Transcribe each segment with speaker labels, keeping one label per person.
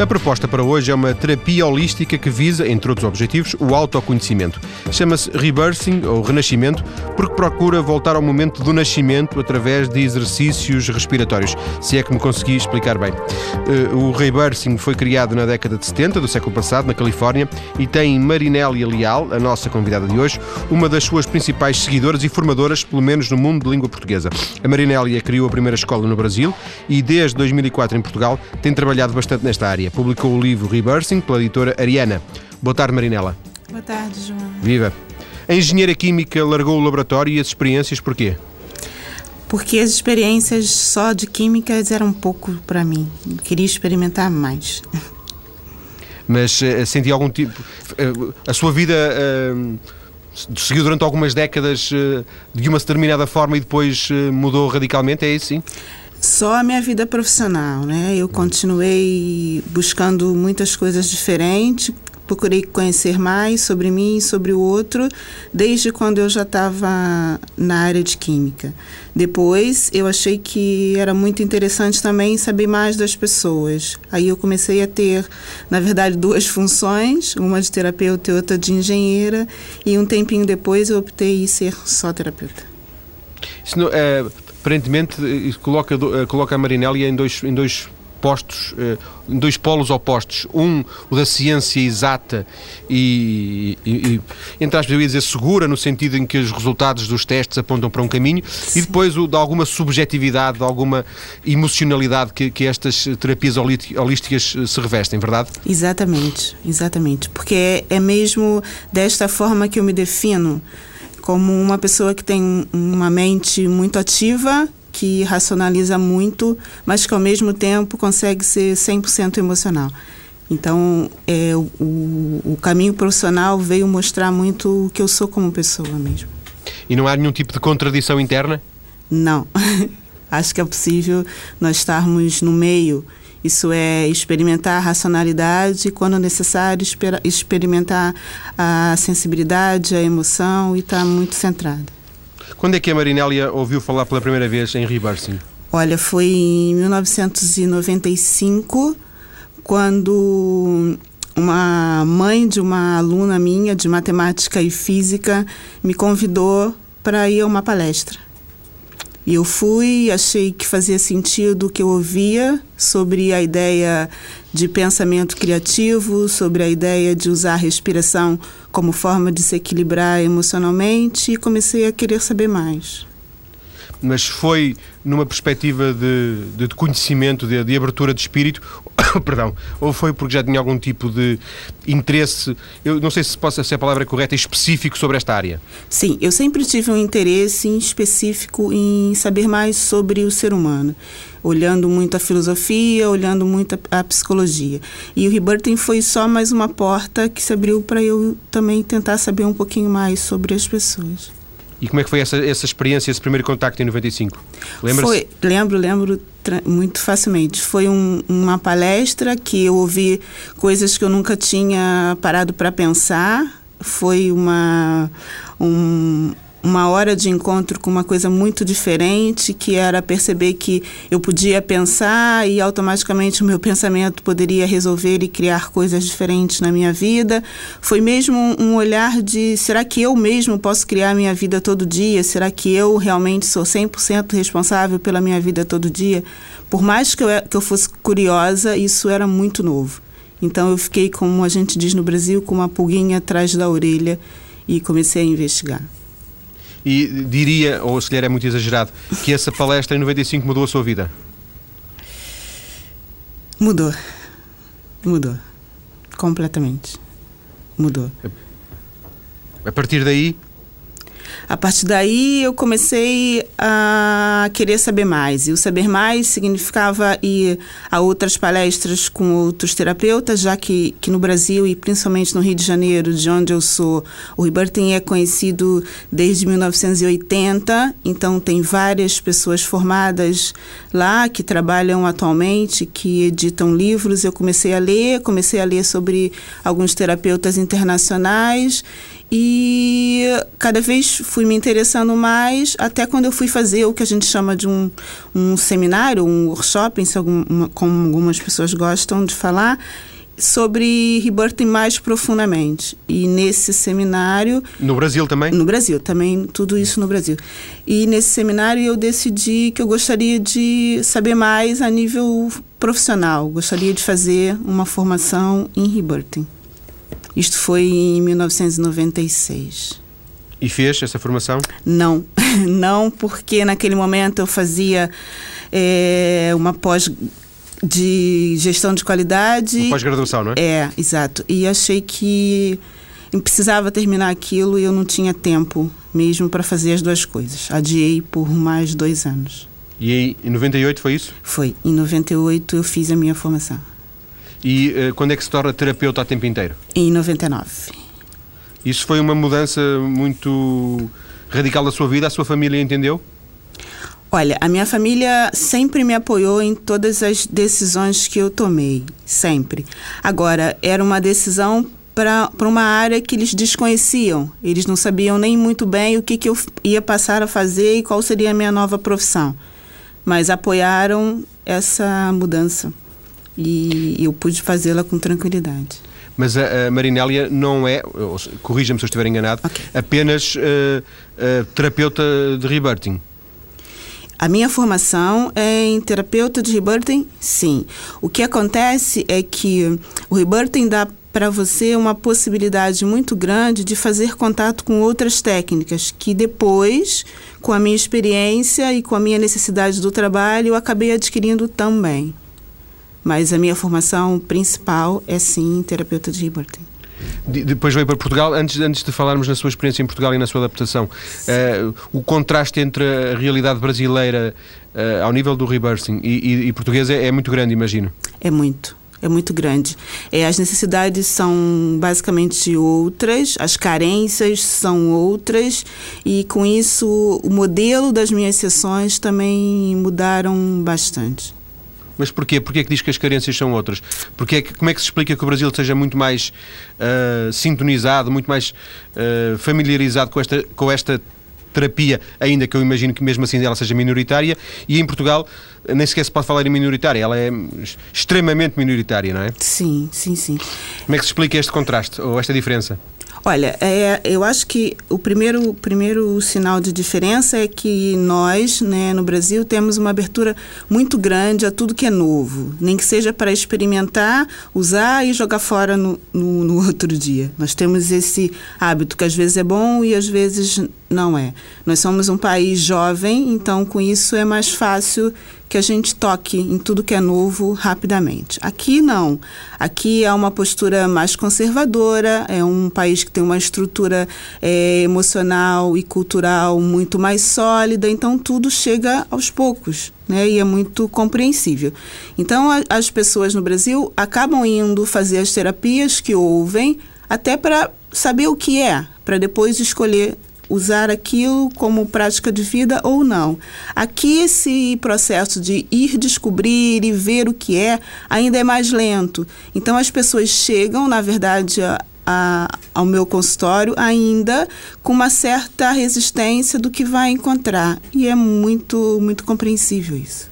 Speaker 1: A proposta para hoje é uma terapia holística que visa, entre outros objetivos, o autoconhecimento. Chama-se Rebirthing, ou Renascimento, porque procura voltar ao momento do nascimento através de exercícios respiratórios, se é que me consegui explicar bem. Eh, o Rebirthing foi criado na década de 70 do século passado, na Califórnia, e tem Marinélia Leal, a nossa convidada de hoje, uma das suas principais seguidoras e formadoras, pelo menos no mundo de língua portuguesa. A Marinélia criou a primeira escola no Brasil e, desde 2004 em Portugal, tem trabalhado bastante nesta área publicou o livro Rebirthing pela editora Ariana. Boa tarde, Marinela.
Speaker 2: Boa tarde, João.
Speaker 1: Viva. A engenheira química largou o laboratório e as experiências porquê?
Speaker 2: Porque as experiências só de químicas eram pouco para mim. Eu queria experimentar mais.
Speaker 1: Mas uh, sentia algum tipo. Uh, a sua vida. Uh, seguiu durante algumas décadas de uma determinada forma e depois mudou radicalmente, é isso sim?
Speaker 2: Só a minha vida profissional, né? Eu continuei buscando muitas coisas diferentes, procurei conhecer mais sobre mim e sobre o outro, desde quando eu já estava na área de química. Depois, eu achei que era muito interessante também saber mais das pessoas. Aí eu comecei a ter, na verdade, duas funções, uma de terapeuta e outra de engenheira, e um tempinho depois eu optei em ser só terapeuta.
Speaker 1: Isso não, é, aparentemente coloca, eh, coloca a Marinélia em dois, em dois postos, eh, em dois polos opostos. Um, o da ciência exata e, e, e, entre aspas, eu ia dizer segura, no sentido em que os resultados dos testes apontam para um caminho, Sim. e depois o de alguma subjetividade, de alguma emocionalidade que, que estas terapias holísticas eh, se revestem, verdade?
Speaker 2: Exatamente, exatamente. Porque é, é mesmo desta forma que eu me defino como uma pessoa que tem uma mente muito ativa, que racionaliza muito, mas que ao mesmo tempo consegue ser 100% emocional. Então, é, o, o caminho profissional veio mostrar muito o que eu sou como pessoa mesmo.
Speaker 1: E não há nenhum tipo de contradição interna?
Speaker 2: Não. Acho que é possível nós estarmos no meio isso é experimentar a racionalidade e, quando necessário, experimentar a sensibilidade, a emoção e estar tá muito centrada.
Speaker 1: Quando é que a Marinélia ouviu falar pela primeira vez em Rebirthing?
Speaker 2: Olha, foi em 1995, quando uma mãe de uma aluna minha de matemática e física me convidou para ir a uma palestra. E eu fui, achei que fazia sentido o que eu ouvia sobre a ideia de pensamento criativo, sobre a ideia de usar a respiração como forma de se equilibrar emocionalmente e comecei a querer saber mais
Speaker 1: mas foi numa perspectiva de, de conhecimento, de, de, abertura de espírito, perdão, ou foi porque já tinha algum tipo de interesse, eu não sei se, possa, se a palavra correta, específico sobre esta área?
Speaker 2: Sim, eu sempre tive um interesse específico em saber mais sobre o ser humano, olhando muito a filosofia, olhando muito a, a psicologia. E o Rebirthing foi só mais uma porta que se abriu para eu também tentar saber um pouquinho mais sobre as pessoas.
Speaker 1: E como é que foi essa, essa experiência, esse primeiro contacto em 95?
Speaker 2: Lembra-se? Lembro, lembro muito facilmente. Foi um, uma palestra que eu ouvi coisas que eu nunca tinha parado para pensar. Foi uma, um, uma hora de encontro com uma coisa muito diferente, que era perceber que eu podia pensar e automaticamente o meu pensamento poderia resolver e criar coisas diferentes na minha vida. Foi mesmo um olhar de será que eu mesmo posso criar minha vida todo dia? Será que eu realmente sou 100% responsável pela minha vida todo dia? Por mais que eu, que eu fosse curiosa, isso era muito novo. Então eu fiquei, como a gente diz no Brasil, com uma pulguinha atrás da orelha e comecei a investigar.
Speaker 1: E diria, ou se calhar é muito exagerado, que essa palestra em 95 mudou a sua vida?
Speaker 2: Mudou. Mudou. Completamente. Mudou.
Speaker 1: A partir daí,
Speaker 2: a partir daí eu comecei a querer saber mais. E o saber mais significava ir a outras palestras com outros terapeutas, já que, que no Brasil e principalmente no Rio de Janeiro, de onde eu sou, o Ribertin é conhecido desde 1980, então tem várias pessoas formadas lá que trabalham atualmente, que editam livros. Eu comecei a ler, comecei a ler sobre alguns terapeutas internacionais E cada vez fui me interessando mais, até quando eu fui fazer o que a gente chama de um, um seminário, um workshop, como algumas pessoas gostam de falar, sobre rebirthing mais profundamente. E nesse seminário.
Speaker 1: No Brasil também?
Speaker 2: No Brasil, também, tudo isso no Brasil. E nesse seminário eu decidi que eu gostaria de saber mais a nível profissional, gostaria de fazer uma formação em rebirthing. Isto foi em 1996.
Speaker 1: E fez essa formação?
Speaker 2: Não, não, porque naquele momento eu fazia é, uma pós de gestão de qualidade.
Speaker 1: Pós-graduação, não é?
Speaker 2: É, exato. E achei que precisava terminar aquilo e eu não tinha tempo mesmo para fazer as duas coisas. Adiei por mais dois anos.
Speaker 1: E em 98 foi isso?
Speaker 2: Foi. Em 98 eu fiz a minha formação.
Speaker 1: E uh, quando é que se torna terapeuta a tempo inteiro?
Speaker 2: Em 99.
Speaker 1: Isso foi uma mudança muito radical da sua vida? A sua família entendeu?
Speaker 2: Olha, a minha família sempre me apoiou em todas as decisões que eu tomei, sempre. Agora, era uma decisão para uma área que eles desconheciam. Eles não sabiam nem muito bem o que, que eu ia passar a fazer e qual seria a minha nova profissão. Mas apoiaram essa mudança e eu pude fazê-la com tranquilidade.
Speaker 1: Mas a, a Marinélia não é, corrija-me se eu estiver enganado, okay. apenas uh, uh, terapeuta de rebirthing.
Speaker 2: A minha formação é em terapeuta de rebirthing, sim. O que acontece é que o rebirthing dá para você uma possibilidade muito grande de fazer contato com outras técnicas que depois, com a minha experiência e com a minha necessidade do trabalho, eu acabei adquirindo também. Mas a minha formação principal é sim terapeuta de rebirthing.
Speaker 1: Depois veio para Portugal, antes, antes de falarmos na sua experiência em Portugal e na sua adaptação, uh, o contraste entre a realidade brasileira uh, ao nível do rebirthing e, e, e portuguesa é, é muito grande, imagino.
Speaker 2: É muito é muito grande. É, as necessidades são basicamente outras, as carências são outras, e com isso o modelo das minhas sessões também mudaram bastante.
Speaker 1: Mas porquê? Porquê é que diz que as carências são outras? Porque é que, como é que se explica que o Brasil seja muito mais uh, sintonizado, muito mais uh, familiarizado com esta, com esta terapia, ainda que eu imagino que mesmo assim ela seja minoritária, e em Portugal nem sequer se pode falar em minoritária, ela é extremamente minoritária, não é?
Speaker 2: Sim, sim, sim.
Speaker 1: Como é que se explica este contraste ou esta diferença?
Speaker 2: Olha, é, eu acho que o primeiro, primeiro sinal de diferença é que nós, né, no Brasil, temos uma abertura muito grande a tudo que é novo, nem que seja para experimentar, usar e jogar fora no, no, no outro dia. Nós temos esse hábito que às vezes é bom e às vezes não é. Nós somos um país jovem, então com isso é mais fácil que a gente toque em tudo que é novo rapidamente. Aqui não. Aqui é uma postura mais conservadora, é um país que tem uma estrutura é, emocional e cultural muito mais sólida, então tudo chega aos poucos. Né, e é muito compreensível. Então, a, as pessoas no Brasil acabam indo fazer as terapias que ouvem, até para saber o que é, para depois escolher usar aquilo como prática de vida ou não. Aqui esse processo de ir descobrir e ver o que é ainda é mais lento. Então as pessoas chegam, na verdade, a, a, ao meu consultório ainda com uma certa resistência do que vai encontrar. E é muito, muito compreensível isso.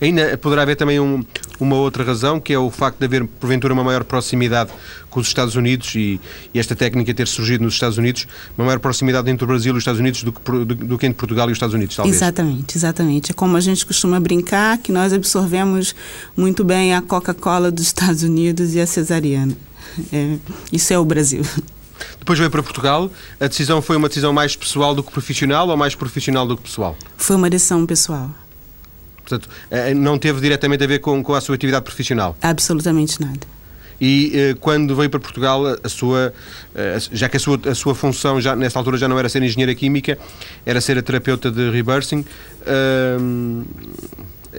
Speaker 1: Ainda poderá haver também um, uma outra razão, que é o facto de haver, porventura, uma maior proximidade com os Estados Unidos e, e, esta técnica ter surgido nos Estados Unidos, uma maior proximidade entre o Brasil e os Estados Unidos do que, do, do que entre Portugal e os Estados Unidos, talvez.
Speaker 2: Exatamente, exatamente. É como a gente costuma brincar, que nós absorvemos muito bem a Coca-Cola dos Estados Unidos e a cesariana. É, isso é o Brasil.
Speaker 1: Depois veio para Portugal. A decisão foi uma decisão mais pessoal do que profissional ou mais profissional do que pessoal?
Speaker 2: Foi uma decisão pessoal.
Speaker 1: Portanto, eh, não teve diretamente a ver com, com a sua atividade profissional?
Speaker 2: Absolutamente nada.
Speaker 1: E eh, quando veio para Portugal, a sua, eh, já que a sua, a sua função já, nessa altura já não era ser engenheira química, era ser a terapeuta de rebirthing,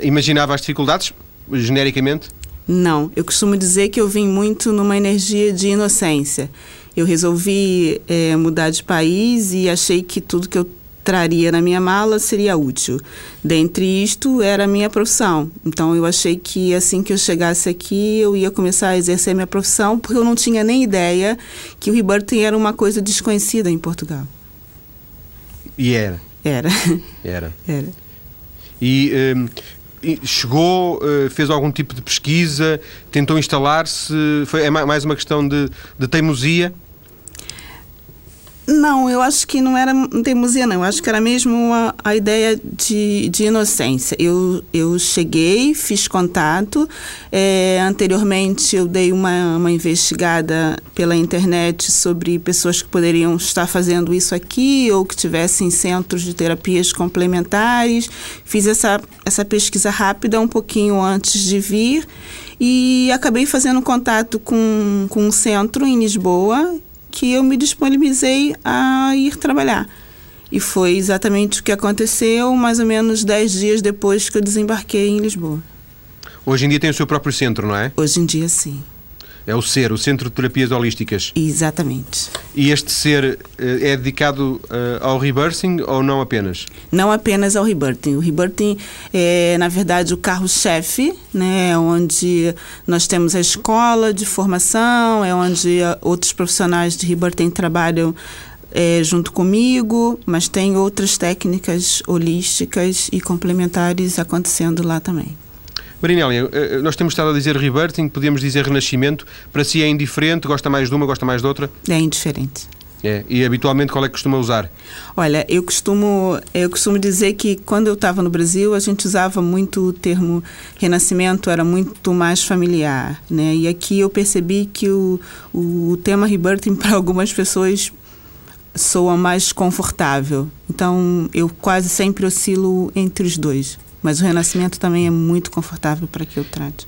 Speaker 1: imaginava as dificuldades, genericamente?
Speaker 2: Não, eu costumo dizer que eu vim muito numa energia de inocência. Eu resolvi é, mudar de país e achei que tudo que eu traria na minha mala seria útil. Dentre isto, era a minha profissão. Então, eu achei que assim que eu chegasse aqui, eu ia começar a exercer minha profissão, porque eu não tinha nem ideia que o rebirthing era uma coisa desconhecida em Portugal.
Speaker 1: E era?
Speaker 2: Era.
Speaker 1: Era.
Speaker 2: Era.
Speaker 1: E, e chegou, eh, fez algum tipo de pesquisa, tentou instalar-se, foi é ma- mais uma questão de, de teimosia?
Speaker 2: Não, eu acho que não era teimosia, não. Eu acho que era mesmo a, a ideia de, de inocência. Eu, eu cheguei, fiz contato. eh, anteriormente, eu dei uma, uma investigada pela internet sobre pessoas que poderiam estar fazendo isso aqui ou que tivessem centros de terapias complementares. Fiz essa, essa pesquisa rápida um pouquinho antes de vir e acabei fazendo contato com, com um centro em Lisboa que eu me disponibilizei a ir trabalhar. E foi exatamente o que aconteceu mais ou menos dez dias depois que eu desembarquei em Lisboa.
Speaker 1: Hoje em dia tem o seu próprio centro, não é?
Speaker 2: Hoje em dia, sim.
Speaker 1: É o SER, o Centro de Terapias Holísticas.
Speaker 2: Exatamente.
Speaker 1: E este SER eh, é dedicado eh, ao rebirthing ou não apenas?
Speaker 2: Não apenas ao rebirthing. O rebirthing é, na verdade, o carro-chefe, né? É onde nós temos a escola de formação, é onde ah, outros profissionais de rebirthing trabalham é, junto comigo, mas tem outras técnicas holísticas e complementares acontecendo lá também.
Speaker 1: Marinélia, eh, nós temos estado a dizer rebirthing, podíamos dizer renascimento. Para si é indiferente? Gosta mais de uma, gosta mais de outra?
Speaker 2: É indiferente.
Speaker 1: É. E habitualmente qual é que costuma usar?
Speaker 2: Olha, eu costumo, eu costumo dizer que quando eu estava no Brasil, a gente usava muito o termo renascimento, era muito mais familiar, né? E aqui eu percebi que o, o tema rebirthing para algumas pessoas soa mais confortável. Então, eu quase sempre oscilo entre os dois. Mas o renascimento também é muito confortável para que eu trate.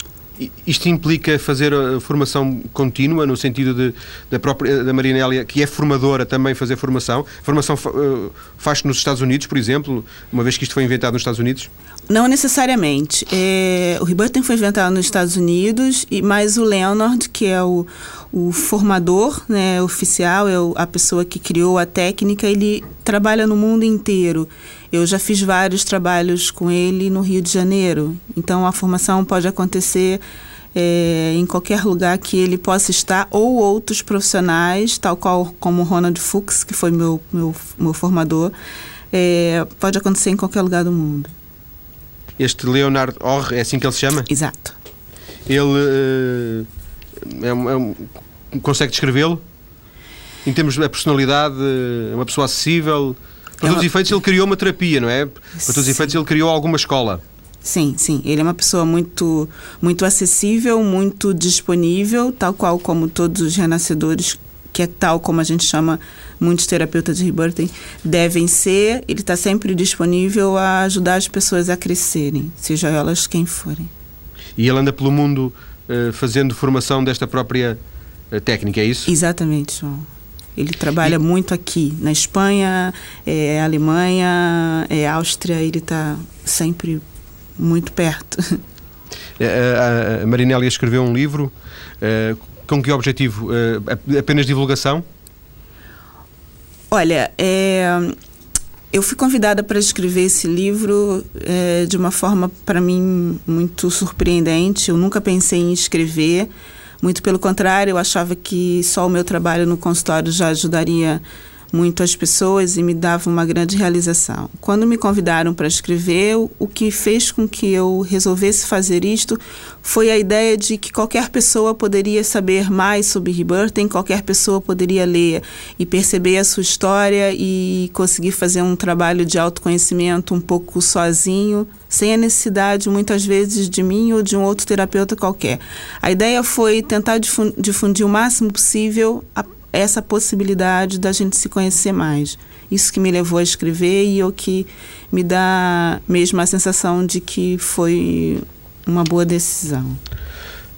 Speaker 1: Isto implica fazer a formação contínua, no sentido de, da própria da Marinélia, que é formadora, também fazer formação. Formação eh, faz-se nos Estados Unidos, por exemplo, uma vez que isto foi inventado nos Estados Unidos?
Speaker 2: Não necessariamente. É, o rebirthing foi inventado nos Estados Unidos, e mais o Leonard, que é o, o formador né, oficial, é o- a pessoa que criou a técnica, ele trabalha no mundo inteiro. Eu já fiz vários trabalhos com ele no Rio de Janeiro. Então a formação pode acontecer é, em qualquer lugar que ele possa estar, ou outros profissionais, tal qual como Ronald Fuchs, que foi meu, meu, meu formador, é, pode acontecer em qualquer lugar do mundo.
Speaker 1: Este Leonard Orr, é assim que ele se chama?
Speaker 2: Exato.
Speaker 1: Ele eh, é um- é um- consegue descrevê-lo? Em termos da personalidade, é uma pessoa acessível? Para
Speaker 2: É
Speaker 1: todos os
Speaker 2: uma-
Speaker 1: efeitos, ele criou uma terapia, não é? Para todos os efeitos, ele criou alguma escola.
Speaker 2: Sim, sim. Ele é uma pessoa muito, muito acessível, muito disponível, tal qual como todos os renascedores, que é tal como a gente chama muitos terapeutas de rebirthing, devem ser. Ele está sempre disponível a ajudar as pessoas a crescerem, seja elas quem forem.
Speaker 1: E ele anda pelo mundo fazendo formação desta própria eh, técnica, é isso?
Speaker 2: Exatamente, João. Ele trabalha muito aqui, na Espanha, é, Alemanha, é, Áustria, ele está sempre muito perto.
Speaker 1: Eh, a- a Marinélia escreveu um livro eh, com que objetivo? Eh, ap- apenas divulgação?
Speaker 2: Olha, é, eu fui convidada para escrever esse livro é, de uma forma, para mim, muito surpreendente. Eu nunca pensei em escrever, muito pelo contrário, eu achava que só o meu trabalho no consultório já ajudaria muito as pessoas e me dava uma grande realização. Quando me convidaram para escrever, o- que fez com que eu resolvesse fazer isto foi a ideia de que qualquer pessoa poderia saber mais sobre Rebirthing, qualquer pessoa poderia ler e perceber a sua história e conseguir fazer um trabalho de autoconhecimento um pouco sozinho, sem a necessidade, muitas vezes, de mim ou de um outro terapeuta qualquer. A ideia foi tentar difun- difundir o máximo possível a essa possibilidade da gente se conhecer mais. Isso que me levou a escrever e o que me dá mesmo a sensação de que foi uma boa decisão.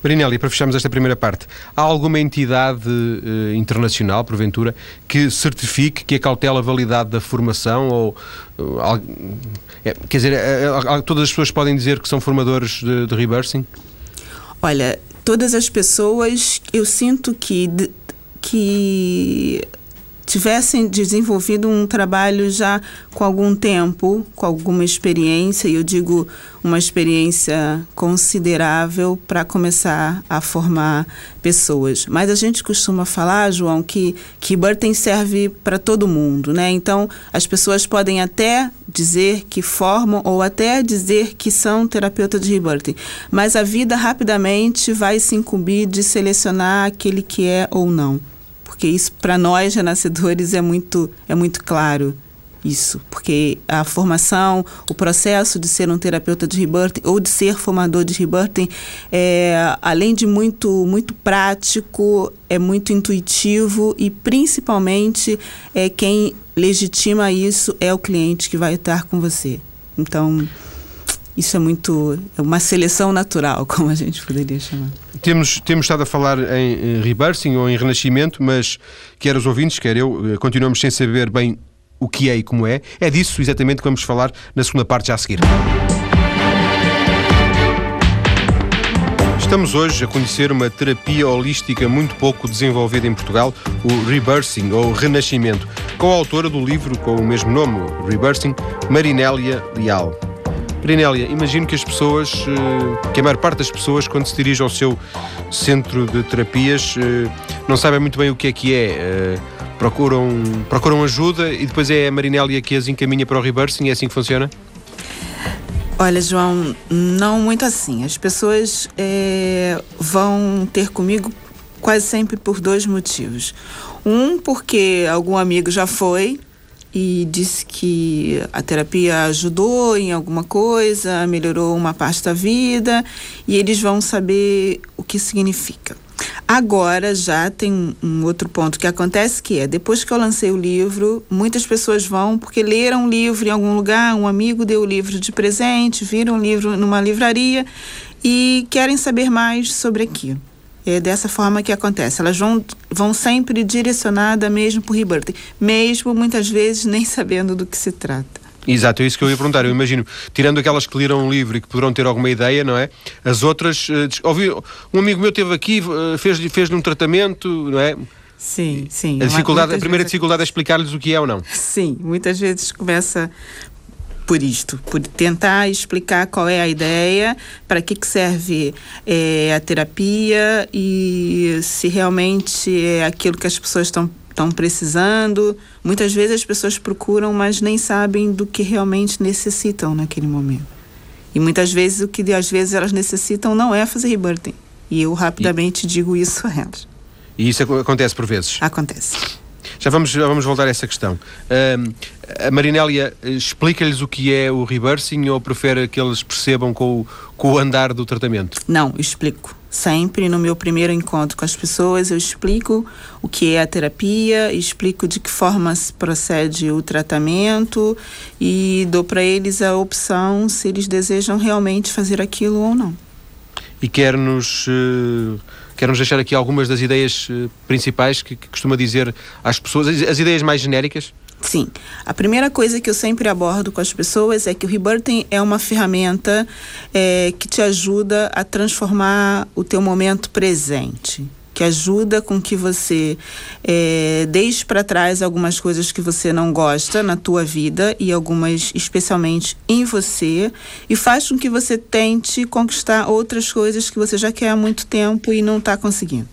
Speaker 1: Marinélia, para fecharmos esta primeira parte, há alguma entidade eh, internacional, porventura, que certifique que acautela a validade da formação? Ou, é, quer dizer, é, é, todas as pessoas podem dizer que são formadores de, de rebirthing?
Speaker 2: Olha, todas as pessoas, eu sinto que, que tivessem desenvolvido um trabalho já com algum tempo, com alguma experiência, e eu digo uma experiência considerável para começar a formar pessoas. Mas a gente costuma falar, João, que, que Burton serve para todo mundo, né? Então, as pessoas podem até dizer que formam ou até dizer que são terapeutas de rebirthing, mas a vida rapidamente vai se incumbir de selecionar aquele que é ou não porque isso para nós renascedores é muito é muito claro isso, porque a formação, o processo de ser um terapeuta de rebirthing ou de ser formador de rebirthing, é, além de muito muito prático, é muito intuitivo e principalmente é quem legitima isso é o cliente que vai estar com você. Então, isso é muito é uma seleção natural, como a gente poderia chamar.
Speaker 1: Temos, temos estado a falar em, em rebirthing ou em renascimento, mas quer os ouvintes, quer eu, eh, continuamos sem saber bem o que é e como é. É disso exatamente que vamos falar na segunda parte já a seguir. Estamos hoje a conhecer uma terapia holística muito pouco desenvolvida em Portugal, o Rebirthing ou Renascimento, com a autora do livro com o mesmo nome, Rebirthing, Marinélia Leal. Marinélia, imagino que as pessoas, eh, que a maior parte das pessoas, quando se dirige ao seu centro de terapias, eh, não sabem muito bem o que é que é eh, procuram, procuram ajuda e depois é a Marinélia que as encaminha para o reversing, é assim que funciona?
Speaker 2: Olha, João, não muito assim. As pessoas é, vão ter comigo quase sempre por dois motivos. Um, porque algum amigo já foi e disse que a terapia ajudou em alguma coisa, melhorou uma parte da vida e eles vão saber o que significa. Agora já tem um outro ponto que acontece que é depois que eu lancei o livro, muitas pessoas vão porque leram o livro em algum lugar, um amigo deu o livro de presente, viram o livro numa livraria e querem saber mais sobre aquilo. É dessa forma que acontece. Elas vão, vão sempre direcionadas mesmo por rebirth, mesmo muitas vezes nem sabendo do que se trata.
Speaker 1: Exato, é isso que eu ia perguntar. Eu imagino, tirando aquelas que leram um livro e que poderão ter alguma ideia, não é? As outras, uh, ouvi, um amigo meu teve aqui, uh, fez-lhe fez um tratamento, não é?
Speaker 2: Sim, sim.
Speaker 1: A, dificuldade, a primeira dificuldade é explicar-lhes o que é ou não.
Speaker 2: Sim, muitas vezes começa por isto, por tentar explicar qual é a ideia, para que, que serve é, a terapia e se realmente é aquilo que as pessoas estão estão precisando. Muitas vezes as pessoas procuram, mas nem sabem do que realmente necessitam naquele momento. E muitas vezes o que às vezes elas necessitam não é fazer rebirthing. E eu rapidamente e... digo isso a elas.
Speaker 1: E isso acontece por vezes?
Speaker 2: Acontece.
Speaker 1: Já vamos, já vamos voltar a essa questão. Um, a Marinélia explica-lhes o que é o reversing ou prefere que eles percebam com o, com o andar do tratamento?
Speaker 2: Não, explico. Sempre no meu primeiro encontro com as pessoas, eu explico o que é a terapia, explico de que forma se procede o tratamento e dou para eles a opção se eles desejam realmente fazer aquilo ou não.
Speaker 1: E quer-nos. Uh Quer-nos deixar aqui algumas das ideias uh, principais que, que, costuma dizer às pessoas, as, as ideias mais genéricas?
Speaker 2: Sim. A primeira coisa que eu sempre abordo com as pessoas é que o rebirthing é uma ferramenta é, que te ajuda a transformar o teu momento presente que ajuda com que você é, deixe para trás algumas coisas que você não gosta na tua vida e algumas especialmente em você e faz com que você tente conquistar outras coisas que você já quer há muito tempo e não está conseguindo.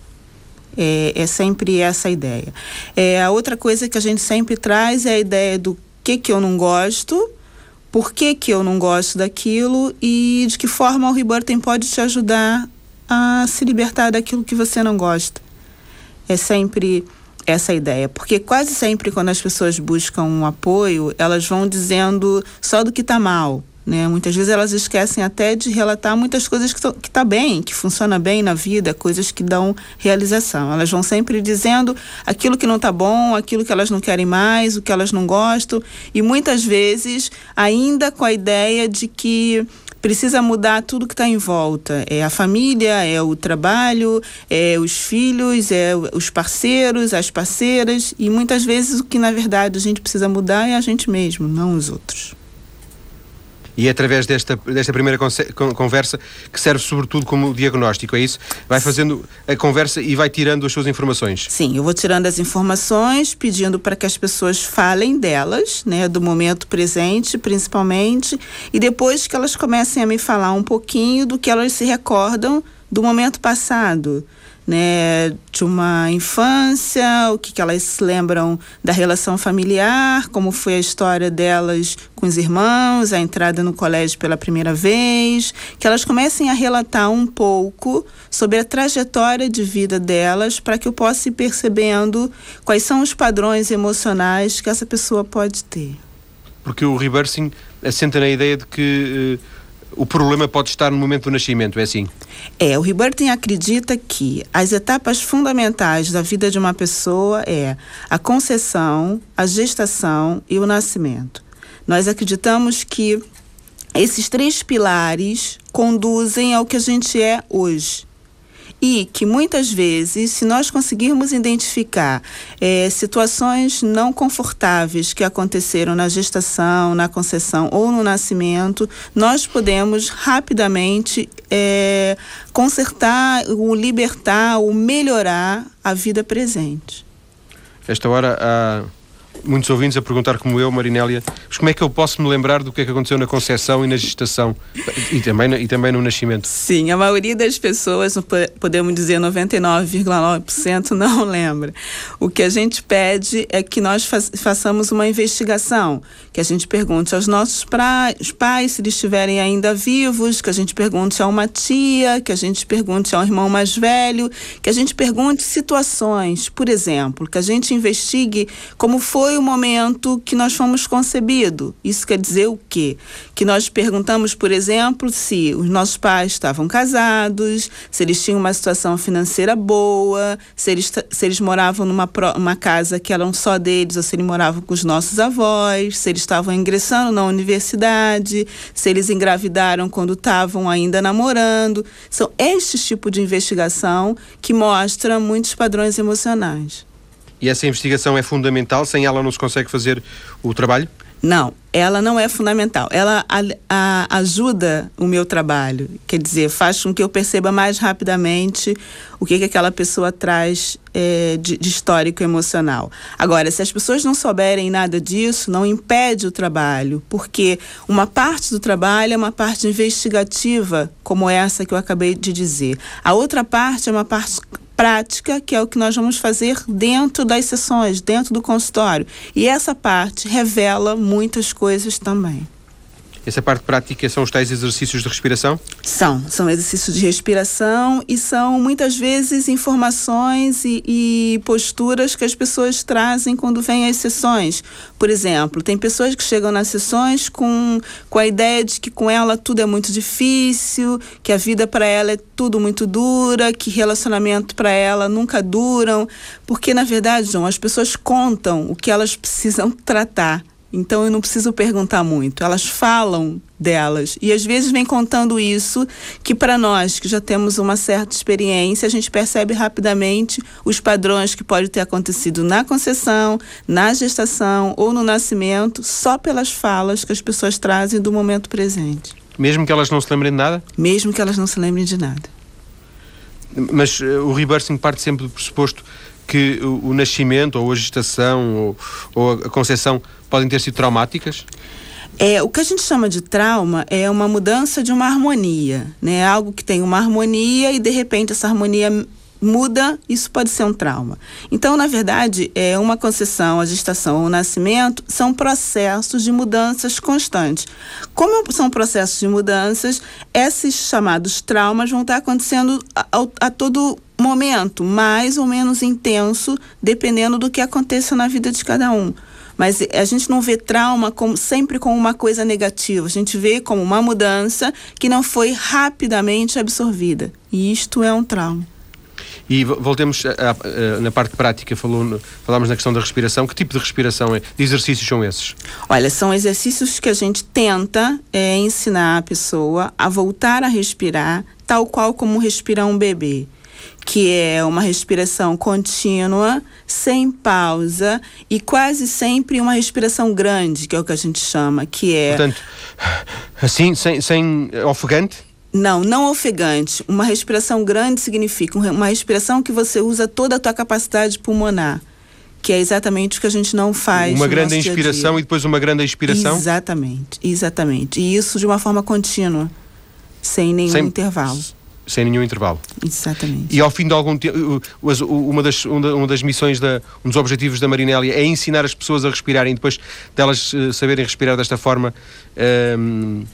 Speaker 2: É, é, sempre essa a ideia. É, a outra coisa que a gente sempre traz é a ideia do que, que eu não gosto, por que, que eu não gosto daquilo e de que forma o Rebirthing pode te ajudar a se libertar daquilo que você não gosta. É sempre essa ideia, porque quase sempre quando as pessoas buscam um apoio, elas vão dizendo só do que está mal. Né? Muitas vezes elas esquecem até de relatar muitas coisas que estão tá bem, que funciona bem na vida, coisas que dão realização. Elas vão sempre dizendo aquilo que não está bom, aquilo que elas não querem mais, o que elas não gostam, e muitas vezes ainda com a ideia de que precisa mudar tudo que está em volta. É a família, é o trabalho, é os filhos, é os parceiros, as parceiras. E muitas vezes o que na verdade a gente precisa mudar é a gente mesmo, não os outros.
Speaker 1: E é através desta, desta primeira conversa que serve sobretudo como diagnóstico, é isso? Vai fazendo a conversa e vai tirando as suas informações.
Speaker 2: Sim, eu vou tirando as informações, pedindo para que as pessoas falem delas, né, do momento presente, principalmente, e depois que elas comecem a me falar um pouquinho do que elas se recordam do momento passado né, de uma infância, o que, que elas lembram da relação familiar, como foi a história delas com os irmãos, a entrada no colégio pela primeira vez, que elas comecem a relatar um pouco sobre a trajetória de vida delas, para que eu possa ir percebendo quais são os padrões emocionais que essa pessoa pode ter.
Speaker 1: Porque o reversing assenta na ideia de que uh o problema pode estar no momento do nascimento, é assim?
Speaker 2: É, o Rebirthing acredita que as etapas fundamentais da vida de uma pessoa é a concepção, a gestação e o nascimento. Nós acreditamos que esses três pilares conduzem ao que a gente é hoje e que muitas vezes, se nós conseguirmos identificar é, situações não confortáveis que aconteceram na gestação, na concessão ou no nascimento, nós podemos rapidamente é, consertar, ou libertar, ou melhorar a vida presente.
Speaker 1: Esta hora a muitos ouvintes a perguntar como eu, Marinélia, mas como é que eu posso me lembrar do que é que aconteceu na concepção e na gestação e também, e também no nascimento?
Speaker 2: Sim, a maioria das pessoas, podemos dizer 99,9%, não lembra. O que a gente pede é que nós façamos uma investigação, que a gente pergunte aos nossos pais se eles estiverem ainda vivos, que a gente pergunte a uma tia, que a gente pergunte a um irmão mais velho, que a gente pergunte situações, por exemplo, que a gente investigue como foi o momento que nós fomos concebidos. Isso quer dizer o quê? Que nós perguntamos, por exemplo, se os nossos pais estavam casados, se eles tinham uma situação financeira boa, se eles, se eles moravam numa uma casa que eram só deles, ou se eles moravam com os nossos avós, se eles estavam ingressando na universidade, se eles engravidaram quando estavam ainda namorando. São estes tipos de investigação que mostra muitos padrões emocionais.
Speaker 1: E essa investigação é fundamental, sem ela não se consegue fazer o trabalho?
Speaker 2: Não, ela não é fundamental. Ela a, a, ajuda o meu trabalho, quer dizer, faz com que eu perceba mais rapidamente o que, que aquela pessoa traz é, de, de, histórico emocional. Agora, se as pessoas não souberem nada disso, não impede o trabalho, porque uma parte do trabalho é uma parte investigativa, como essa que eu acabei de dizer. A outra parte é uma parte prática, que é o que nós vamos fazer dentro das sessões, dentro do consultório. E essa parte revela muitas coisas também.
Speaker 1: Essa parte prática são os tais exercícios de respiração?
Speaker 2: São, são exercícios de respiração e são muitas vezes informações e, e, posturas que as pessoas trazem quando vêm às sessões. Por exemplo, tem pessoas que chegam nas sessões com, com a ideia de que com ela tudo é muito difícil, que a vida para ela é tudo muito dura, que relacionamento para ela nunca duram, porque na verdade, João, as pessoas contam o que elas precisam tratar então eu não preciso perguntar muito. Elas falam delas e às vezes vem contando isso que para nós que já temos uma certa experiência, a gente percebe rapidamente os padrões que pode ter acontecido na concessão, na gestação ou no nascimento, só pelas falas que as pessoas trazem do momento presente.
Speaker 1: Mesmo que elas não se lembrem de nada?
Speaker 2: Mesmo que elas não se lembrem de nada.
Speaker 1: Mas uh, o reversing parte sempre do pressuposto que o, o nascimento ou a gestação ou, ou a concepção podem ter sido traumáticas?
Speaker 2: É, o que a gente chama de trauma é uma mudança de uma harmonia, né? Algo que tem uma harmonia e de repente essa harmonia muda, isso pode ser um trauma. Então, na verdade, é uma concessão, a gestação ou o nascimento são processos de mudanças constantes. Como são processos de mudanças, esses chamados traumas vão estar acontecendo a, a, a todo momento, mais ou menos intenso, dependendo do que aconteça na vida de cada um. Mas a gente não vê trauma como, sempre como uma coisa negativa. A gente vê como uma mudança que não foi rapidamente absorvida. E isto é um trauma.
Speaker 1: E voltemos a, a, na parte prática, falou, falámos na questão da respiração. Que tipo de respiração é? De exercícios são esses?
Speaker 2: Olha, são exercícios que a gente tenta é, ensinar a pessoa a voltar a respirar tal qual como respira um bebê. que é uma respiração contínua, sem pausa e quase sempre uma respiração grande, que é o que a gente chama, que é.
Speaker 1: Portanto, assim, sem, sem ofegante?
Speaker 2: Não, não ofegante. Uma respiração grande significa uma respiração que você usa toda a tua capacidade pulmonar que é exatamente o que a gente não faz.
Speaker 1: Uma grande inspiração dia -dia. e depois uma grande expiração?
Speaker 2: Exatamente, exatamente. E isso de uma forma contínua, sem nenhum sem, intervalo.
Speaker 1: Sem nenhum intervalo.
Speaker 2: Exatamente.
Speaker 1: E ao fim de algum tempo, uma das, uma das missões, da, um dos objetivos da Marinélia é ensinar as pessoas a respirarem, depois delas uh, saberem respirar desta forma. Uh,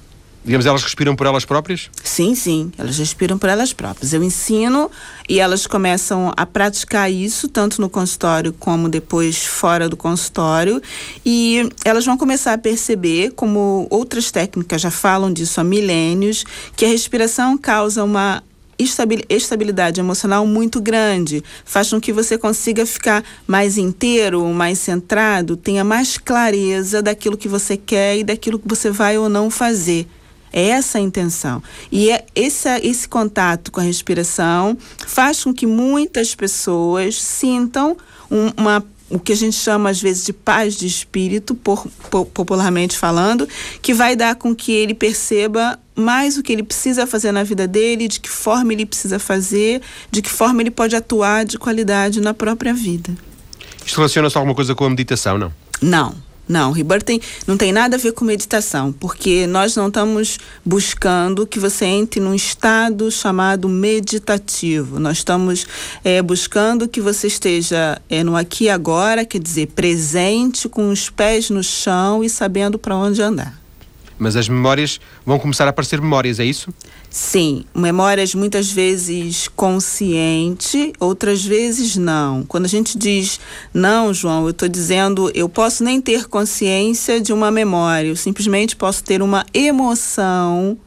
Speaker 1: Digamos, elas respiram por elas próprias?
Speaker 2: Sim, sim, elas respiram por elas próprias. Eu ensino e elas começam a praticar isso, tanto no consultório como depois fora do consultório. E elas vão começar a perceber, como outras técnicas já falam disso há milênios, que a respiração causa uma estabilidade emocional muito grande, faz com que você consiga ficar mais inteiro, mais centrado, tenha mais clareza daquilo que você quer e daquilo que você vai ou não fazer. É essa a intenção. E é esse, esse contato com a respiração faz com que muitas pessoas sintam um, uma o que a gente chama às vezes de paz de espírito, por, por, popularmente falando, que vai dar com que ele perceba mais o que ele precisa fazer na vida dele, de que forma ele precisa fazer, de que forma ele pode atuar de qualidade na própria vida.
Speaker 1: Isto relaciona-se alguma coisa com a meditação, não?
Speaker 2: Não. Não, Rebirth não tem nada a ver com meditação, porque nós não estamos buscando que você entre num estado chamado meditativo. Nós estamos é, buscando que você esteja é, no aqui e agora, quer dizer, presente, com os pés no chão e sabendo para onde andar.
Speaker 1: Mas as memórias vão começar a aparecer memórias, é isso?
Speaker 2: Sim, memórias muitas vezes consciente, outras vezes não. Quando a gente diz não, João, eu estou dizendo eu posso nem ter consciência de uma memória, eu simplesmente posso ter uma emoção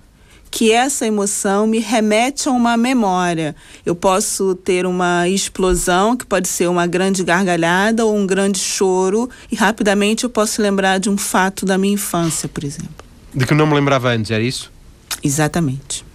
Speaker 2: que essa emoção me remete a uma memória. Eu posso ter uma explosão, que pode ser uma grande gargalhada ou um grande choro, e rapidamente eu posso lembrar de um fato da minha infância, por exemplo.
Speaker 1: De que não me lembrava antes, era isso?
Speaker 2: Exatamente.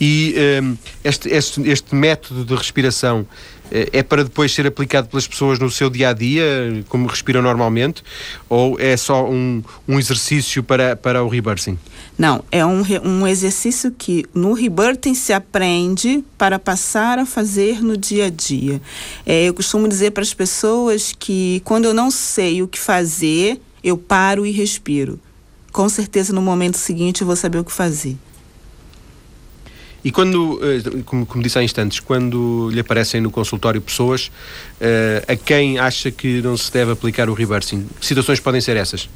Speaker 1: E um, ehm, este, este, este, método de respiração uh, é para depois ser aplicado pelas pessoas no seu dia a dia, como respiram normalmente, ou é só um, um exercício para, para o rebirthing?
Speaker 2: Não, é um, um exercício que no rebirthing se aprende para passar a fazer no dia a dia. É, eu costumo dizer para as pessoas que quando eu não sei o que fazer, eu paro e respiro com certeza no momento seguinte eu vou saber o que fazer.
Speaker 1: E quando, eh, como, como, disse há instantes, quando lhe aparecem no consultório pessoas uh, a quem acha que não se deve aplicar o reversing, que situações podem ser essas?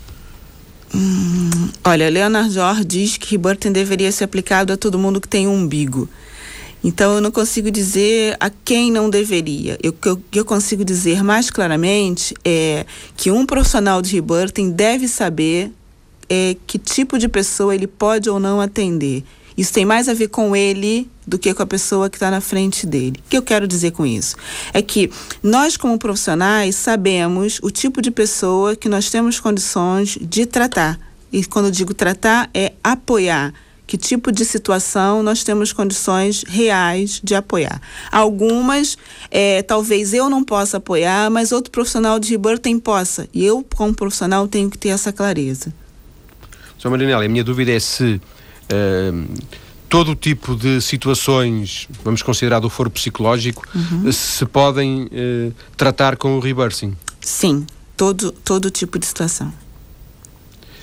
Speaker 2: Hum, olha, Leonard Jorge diz que reversing deveria ser aplicado a todo mundo que tem um umbigo. Então eu não consigo dizer a quem não deveria. O que eu, eu, consigo dizer mais claramente é que um profissional de rebirthing deve saber é, que tipo de pessoa ele pode ou não atender. Isso tem mais a ver com ele do que com a pessoa que está na frente dele. O que eu quero dizer com isso? É que nós, como profissionais, sabemos o tipo de pessoa que nós temos condições de tratar. E quando eu digo tratar, é apoiar. Que tipo de situação nós temos condições reais de apoiar? Algumas, é, talvez eu não possa apoiar, mas outro profissional de tem possa. E eu, como profissional, tenho que ter essa clareza.
Speaker 1: Sr. Marinelli, a minha dúvida é se todo o tipo de situações, vamos considerar do foro psicológico, uhum. se podem uh, tratar com o reversing.
Speaker 2: Sim, todo, todo tipo de situação.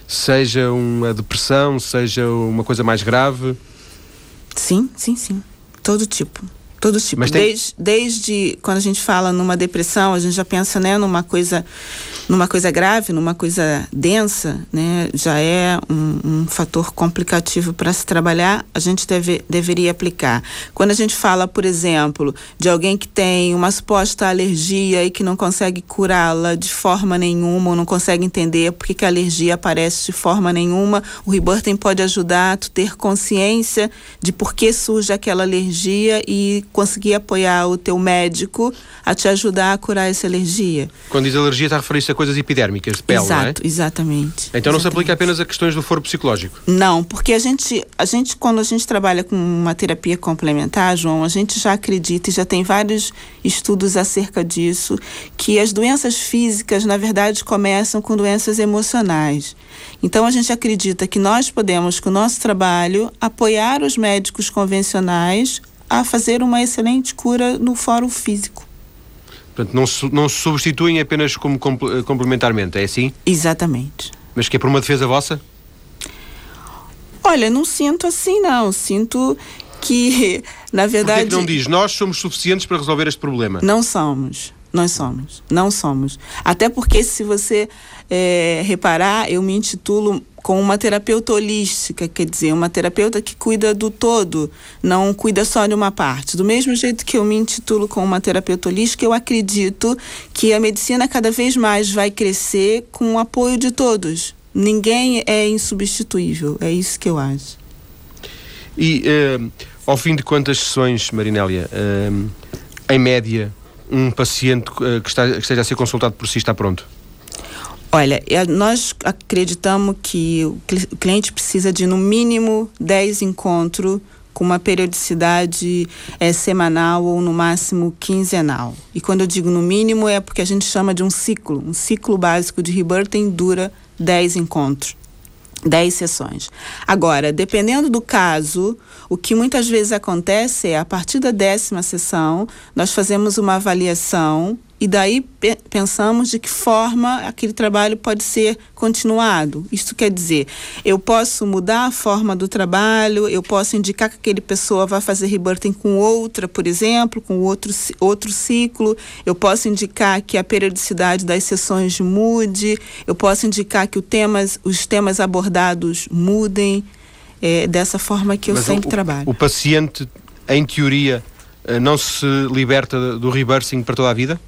Speaker 1: Seja uma depressão, seja uma coisa mais grave?
Speaker 2: Sim, sim, sim. Todo tipo. Todo tipo. Mas tem... desde, desde quando a gente fala numa depressão, a gente já pensa né, numa coisa numa coisa grave, numa coisa densa, né, já é um, um fator complicativo para se trabalhar, a gente deve, deveria aplicar. Quando a gente fala, por exemplo, de alguém que tem uma suposta alergia e que não consegue curá-la de forma nenhuma, ou não consegue entender por que a alergia aparece de forma nenhuma, o Rebirthing pode ajudar a ter consciência de por que surge aquela alergia e conseguir apoiar o teu médico a te ajudar a curar essa alergia.
Speaker 1: Quando diz alergia está a referir-se a coisas epidérmicas, de pele,
Speaker 2: Exato,
Speaker 1: não é?
Speaker 2: exatamente.
Speaker 1: Então não
Speaker 2: exatamente.
Speaker 1: se aplica apenas a questões do foro psicológico?
Speaker 2: Não, porque a gente, a gente, quando a gente trabalha com uma terapia complementar, João, a gente já acredita e já tem vários estudos acerca disso, que as doenças físicas, na verdade, começam com doenças emocionais. Então a gente acredita que nós podemos, com o nosso trabalho, apoiar os médicos convencionais a fazer uma excelente cura no fórum físico.
Speaker 1: Portanto, não se, não se substituem apenas como compl- complementarmente, é assim?
Speaker 2: Exatamente.
Speaker 1: Mas que é por uma defesa vossa?
Speaker 2: Olha, não sinto assim, não. Sinto que, na verdade.
Speaker 1: que não diz nós somos suficientes para resolver este problema?
Speaker 2: Não somos. Nós somos. Não somos. Até porque, se você é, reparar, eu me intitulo com uma terapeuta holística, quer dizer, uma terapeuta que cuida do todo, não cuida só de uma parte. Do mesmo jeito que eu me intitulo com uma terapeuta holística, eu acredito que a medicina cada vez mais vai crescer com o apoio de todos. Ninguém é insubstituível. É isso que eu acho.
Speaker 1: E eh, ao fim de quantas sessões, Marinélia, eh, em média, um paciente eh, que, está, que esteja a ser consultado por si está pronto?
Speaker 2: Olha, é, nós acreditamos que o cli- o cliente precisa de no mínimo 10 encontros com uma periodicidade eh, semanal ou no máximo quinzenal. E quando eu digo no mínimo é porque a gente chama de um ciclo. Um ciclo básico de Rebirthing dura 10 encontros. 10 sessões. Agora, dependendo do caso, o que muitas vezes acontece é, a partir da décima sessão, nós fazemos uma avaliação e daí pe- pensamos de que forma aquele trabalho pode ser continuado. Isso quer dizer, eu posso mudar a forma do trabalho, eu posso indicar que aquele pessoa vai fazer rebirthing com outra, por exemplo, com outro, outro ciclo, eu posso indicar que a periodicidade das sessões mude, eu posso indicar que temas, os temas abordados mudem. É dessa forma que eu
Speaker 1: Mas
Speaker 2: sempre
Speaker 1: o,
Speaker 2: trabalho.
Speaker 1: O paciente, em teoria, eh, não se liberta do reversing para toda a vida?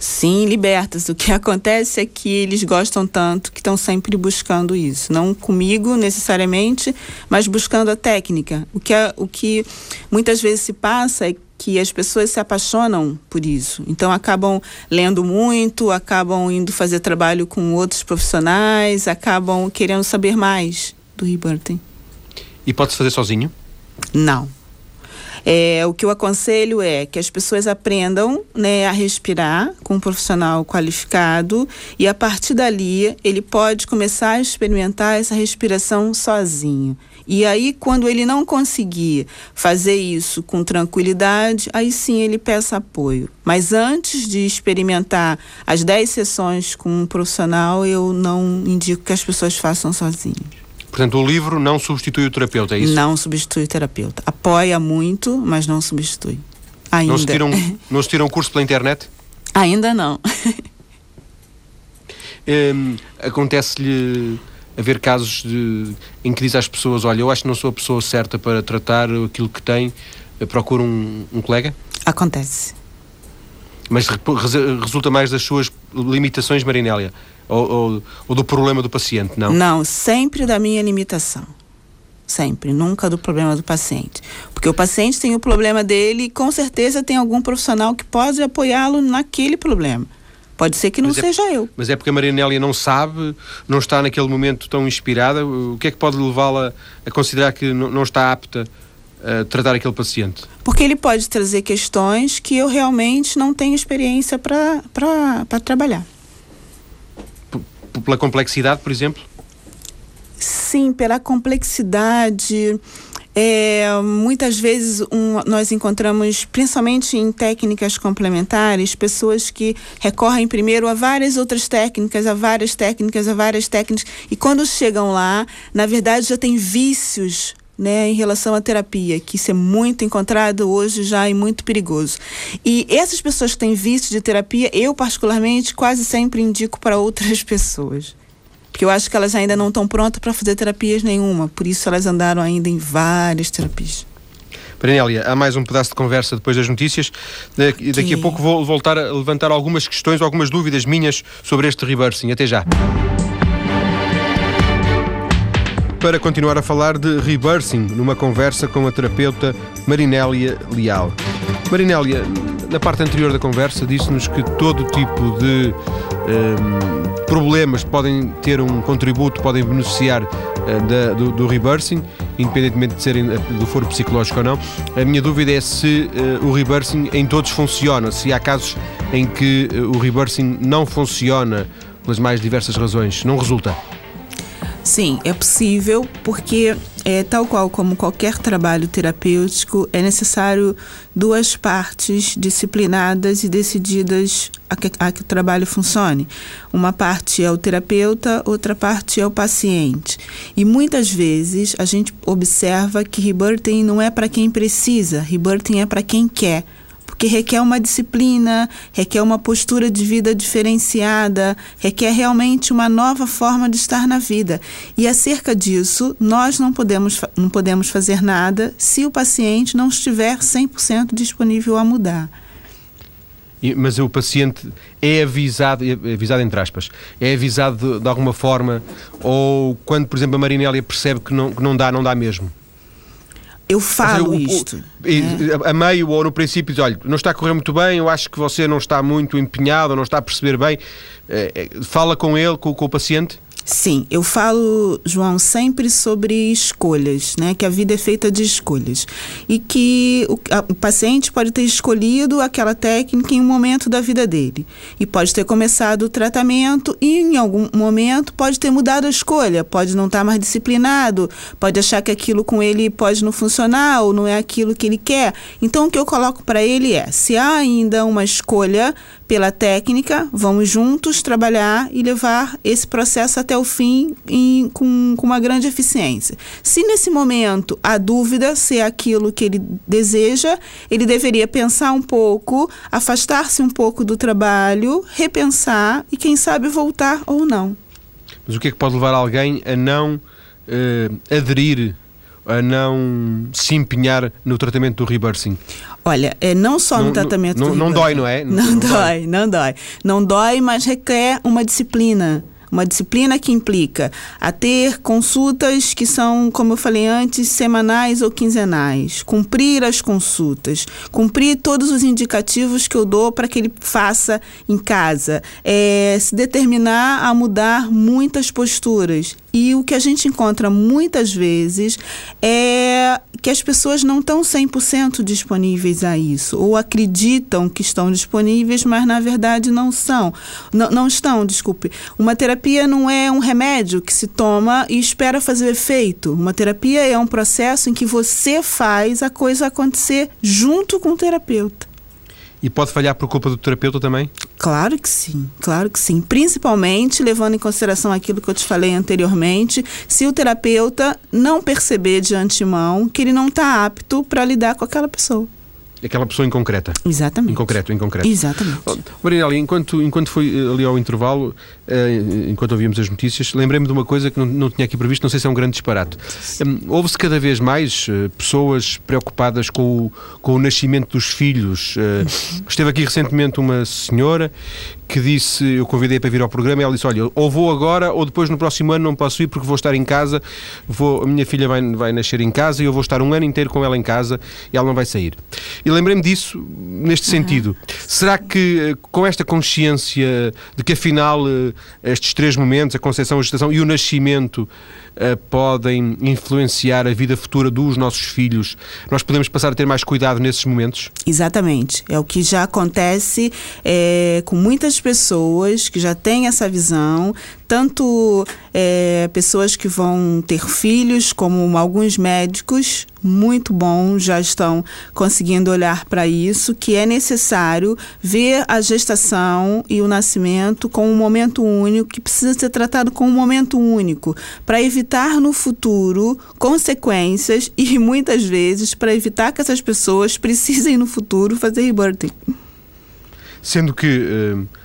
Speaker 2: Sim, libertas. O que acontece é que eles gostam tanto que estão sempre buscando isso. Não comigo necessariamente, mas buscando a técnica. O que, é- o que muitas vezes se passa é que as pessoas se apaixonam por isso. Então acabam lendo muito, acabam indo fazer trabalho com outros profissionais, acabam querendo saber mais do rebirthing.
Speaker 1: E pode-se fazer sozinho?
Speaker 2: Não. É, o que eu aconselho é que as pessoas aprendam né, a respirar com um profissional qualificado e a partir dali ele pode começar a experimentar essa respiração sozinho. E aí, quando ele não conseguir fazer isso com tranquilidade, aí sim ele peça apoio. Mas antes de experimentar as 10 sessões com um profissional, eu não indico que as pessoas façam sozinhas.
Speaker 1: Portanto, o livro não substitui o terapeuta, é isso?
Speaker 2: Não substitui o terapeuta. Apoia muito, mas não substitui. Ainda.
Speaker 1: Não se tira um, não se tira um curso pela internet?
Speaker 2: Ainda não.
Speaker 1: Hum, Acontece-lhe haver casos de, em que diz às pessoas: Olha, eu acho que não sou a pessoa certa para tratar aquilo que tem, procura um, um colega?
Speaker 2: Acontece.
Speaker 1: Mas re- res- resulta mais das suas limitações, Marinélia? Ou, ou, ou do problema do paciente, não?
Speaker 2: Não, sempre da minha limitação. Sempre, nunca do problema do paciente. Porque o paciente tem o problema dele e com certeza tem algum profissional que pode apoiá-lo naquele problema. Pode ser que não
Speaker 1: é-
Speaker 2: seja eu.
Speaker 1: Mas é porque a Marinélia não sabe, não está naquele momento tão inspirada. O que é que pode levá-la a considerar que não não está apta a tratar aquele paciente?
Speaker 2: Porque ele pode trazer questões que eu realmente não tenho experiência para trabalhar.
Speaker 1: Pela complexidade, por exemplo?
Speaker 2: Sim, pela complexidade. É, muitas vezes um, nós encontramos, principalmente em técnicas complementares, pessoas que recorrem primeiro a várias outras técnicas, a várias técnicas, a várias técnicas, e quando chegam lá, na verdade já tem vícios né, em relação à terapia, que isso é muito encontrado hoje já e muito perigoso. E essas pessoas que têm vício de terapia, eu particularmente quase sempre indico para outras pessoas. Porque eu acho que elas ainda não estão prontas para fazer terapias nenhuma, por isso elas andaram ainda em várias terapias.
Speaker 1: Marinélia, há mais um pedaço de conversa depois das notícias. Daqui, daqui a pouco vou voltar a levantar algumas questões, algumas dúvidas minhas sobre este reversing. Até já. Para continuar a falar de rebirthing numa conversa com a terapeuta Marinélia Leal. Marinélia, na parte anterior da conversa, disse-nos que todo tipo de um, problemas podem ter um contributo, podem beneficiar uh, da, do, do rebirthing, independentemente de serem do foro psicológico ou não. A minha dúvida é se uh, o rebirthing em todos funciona, se há casos em que uh, o rebirthing não funciona pelas mais diversas razões, não resulta.
Speaker 2: Sim, é possível, porque é, tal qual como qualquer trabalho terapêutico, é necessário duas partes disciplinadas e decididas a que, a que o trabalho funcione. Uma parte é o terapeuta, outra parte é o paciente. E muitas vezes a gente observa que rebirthing não é para quem precisa, rebirthing é para quem quer porque requer uma disciplina, requer uma postura de vida diferenciada, requer realmente uma nova forma de estar na vida. E acerca disso, nós não podemos, não podemos fazer nada se o paciente não estiver 100% disponível a mudar.
Speaker 1: Mas o paciente é avisado, é avisado entre aspas, é avisado de, de alguma forma, ou quando, por exemplo, a Marinélia percebe que não, que não dá, não dá mesmo?
Speaker 2: Eu falo dizer, isto. O,
Speaker 1: é? A meio ou no princípio diz, olha, não está a correr muito bem, eu acho que você não está muito empenhado, não está a perceber bem. É, fala com ele, com, com o paciente?
Speaker 2: Sim, eu falo, João, sempre sobre escolhas, né? Que a vida é feita de escolhas. E que o, a, o, paciente pode ter escolhido aquela técnica em um momento da vida dele. E pode ter começado o tratamento e em algum momento pode ter mudado a escolha, pode não estar mais disciplinado, pode achar que aquilo com ele pode não funcionar ou não é aquilo que ele quer. Então o que eu coloco para ele é: se há ainda uma escolha pela técnica, vamos juntos trabalhar e levar esse processo até o fim em, com, com uma grande eficiência. Se nesse momento há dúvida se é aquilo que ele deseja, ele deveria pensar um pouco, afastar-se um pouco do trabalho, repensar e, quem sabe, voltar ou não.
Speaker 1: Mas o que é que pode levar alguém a não uh, aderir a não se empenhar no tratamento do rebirthing?
Speaker 2: Olha, é não só não, no tratamento
Speaker 1: não,
Speaker 2: do
Speaker 1: Não dói, não é?
Speaker 2: Não, não dói, dói, não dói. Não dói, mas requer uma disciplina. Uma disciplina que implica a ter consultas que são, como eu falei antes, semanais ou quinzenais, cumprir as consultas, cumprir todos os indicativos que eu dou para que ele faça em casa, é, se determinar a mudar muitas posturas. E o que a gente encontra muitas vezes é que as pessoas não estão 100% disponíveis a isso, ou acreditam que estão disponíveis, mas na verdade não são. Não, não estão, desculpe. Uma terapia não é um remédio que se toma e espera fazer efeito. Uma terapia é um processo em que você faz a coisa acontecer junto com o terapeuta.
Speaker 1: E pode falhar por culpa do terapeuta também?
Speaker 2: Claro que sim, claro que sim. Principalmente levando em consideração aquilo que eu te falei anteriormente, se o terapeuta não perceber de antemão que ele não está apto para lidar com aquela pessoa
Speaker 1: aquela pessoa em concreta.
Speaker 2: Exatamente.
Speaker 1: Em concreto, em concreto.
Speaker 2: Exatamente. Oh,
Speaker 1: Marinelli, enquanto, enquanto foi eh, ali ao intervalo, uh, enquanto ouvíamos as notícias, lembrei-me de uma coisa que não, não tinha aqui previsto, não sei se é um grande disparate. Um, Houve-se cada vez mais uh, pessoas preocupadas com o, com o nascimento dos filhos. Uh, esteve aqui recentemente uma senhora que disse, eu convidei para vir ao programa e ela disse, olha, ou vou agora ou depois no próximo ano não posso ir porque vou estar em casa, vou, a minha filha vai, vai nascer em casa e eu vou estar um ano inteiro com ela em casa e ela não vai sair. E lembrei-me disso neste uhum. sentido. Será que eh, com esta consciência de que afinal eh, estes três momentos, a concepção, a gestação e o nascimento uh, podem influenciar a vida futura dos nossos filhos, nós podemos passar a ter mais cuidado nesses momentos?
Speaker 2: Exatamente. É o que já acontece é, com muitas pessoas que já têm essa visão, tanto é, pessoas que vão ter filhos, como alguns médicos muito bons já estão conseguindo olhar para isso, que é necessário ver a gestação e o nascimento como um momento único, que precisa ser tratado como um momento único, para evitar no futuro consequências e muitas vezes para evitar que essas pessoas precisem no futuro fazer rebirthing.
Speaker 1: Sendo que. Uh